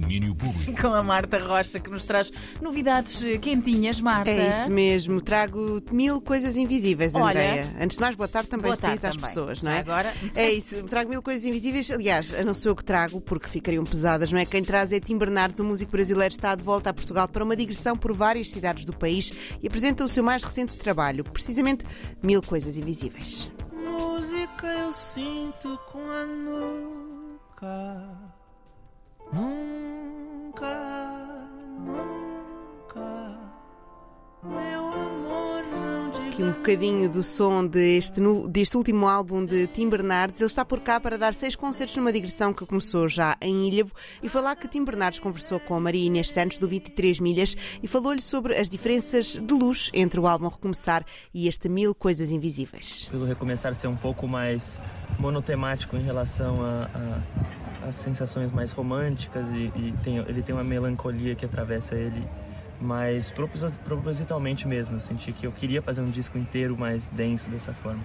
Domínio Público. Com a Marta Rocha, que nos traz novidades quentinhas, Marta. É isso mesmo, trago mil coisas invisíveis, Olha. Andreia. Antes de mais, boa tarde também Boa se tarde diz às também. pessoas, não Já é? agora? É isso, trago mil coisas invisíveis. Aliás, não sou eu que trago, porque ficariam pesadas, não é? Quem traz é Tim Bernardes, o músico brasileiro, está de volta a Portugal para uma digressão por várias cidades do país e apresenta o seu mais recente trabalho, precisamente Mil Coisas Invisíveis. Música eu sinto com a nuca. Aqui um bocadinho do som deste, deste último álbum de Tim Bernardes. Ele está por cá para dar seis concertos numa digressão que começou já em Ilhavo e foi lá que Tim Bernardes conversou com a Maria Inês Santos do 23 Milhas e falou-lhe sobre as diferenças de luz entre o álbum Recomeçar e este Mil Coisas Invisíveis. pelo recomeçar ser um pouco mais monotemático em relação a, a- às sensações mais românticas e, e tem- ele tem uma melancolia que atravessa ele proposi- propositalmente mesmo. Eu senti que eu queria fazer um disco inteiro mais denso dessa forma.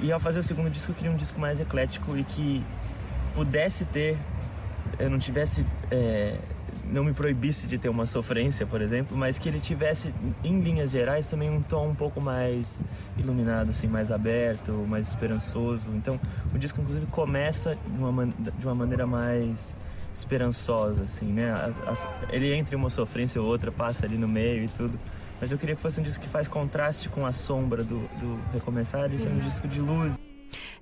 E, e ao fazer o segundo disco eu queria um disco mais eclético e que pudesse ter, eu não tivesse, é, não me proibisse de ter uma sofrência, por exemplo, mas que ele tivesse, em linhas gerais, também um tom um pouco mais iluminado, assim, mais aberto, mais esperançoso. Então, o disco, inclusive, começa de uma, de uma maneira mais esperançosa, assim, né? A- a- ele entre uma sofrência ou outra, passa ali no meio e tudo. Mas eu queria que fosse um disco que faz contraste com a sombra do, do Recomeçar. Isso é um disco de luz.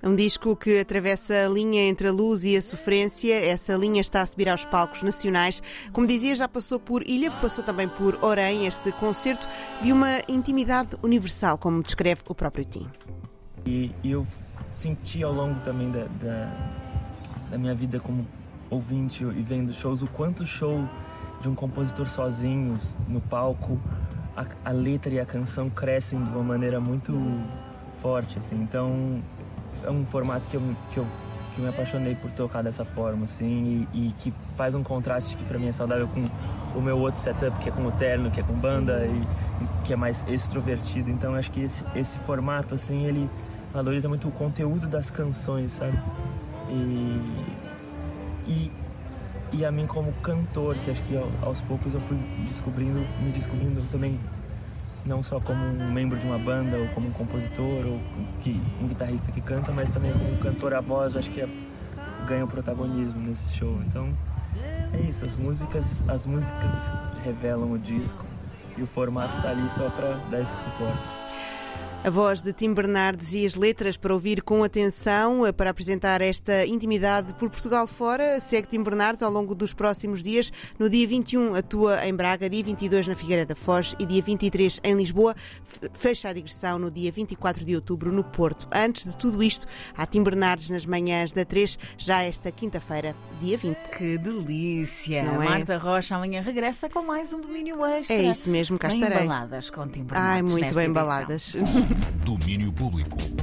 É um disco que atravessa a linha entre a luz e a sofrência. Essa linha está a subir aos palcos nacionais. Como dizia, já passou por Ilha, passou também por Orem, este concerto de uma intimidade universal, como descreve o próprio Tim. E, e eu senti ao longo também da, da, da minha vida como ouvinte e vendo shows o quanto show de um compositor sozinho no palco, a, a letra e a canção crescem de uma maneira muito forte, assim. Então é um formato que eu, que eu, que me apaixonei por tocar dessa forma, assim, e, e que faz um contraste que para mim é saudável com o meu outro setup, que é com o terno, que é com banda e que é mais extrovertido. Então acho que esse, esse formato, assim, ele valoriza muito o conteúdo das canções, sabe? E, e a mim como cantor, que acho que ao- aos poucos eu fui descobrindo, me descobrindo também não só como um membro de uma banda ou como um compositor ou que, um guitarrista que canta, mas também como cantor à voz, acho que é, ganha o protagonismo nesse show. Então é isso, as músicas, as músicas revelam o disco e o formato tá ali só para dar esse suporte. A voz de Tim Bernardes e as letras para ouvir com atenção, eh, para apresentar esta intimidade por Portugal fora. Segue Tim Bernardes ao longo dos próximos dias. No dia 21 atua em Braga, dia 22 na Figueira da Foz e dia 23 em Lisboa. Fecha a digressão no dia 24 de outubro no Porto. Antes de tudo isto, há Tim Bernardes nas manhãs da 3, já esta quinta-feira, dia 20. Que delícia! Não é? Marta Rocha amanhã regressa com mais um domínio extra. É isso mesmo, cá bem estarei. embaladas com Tim Ai, Bernardes muito nesta bem edição. baladas. Domínio Público.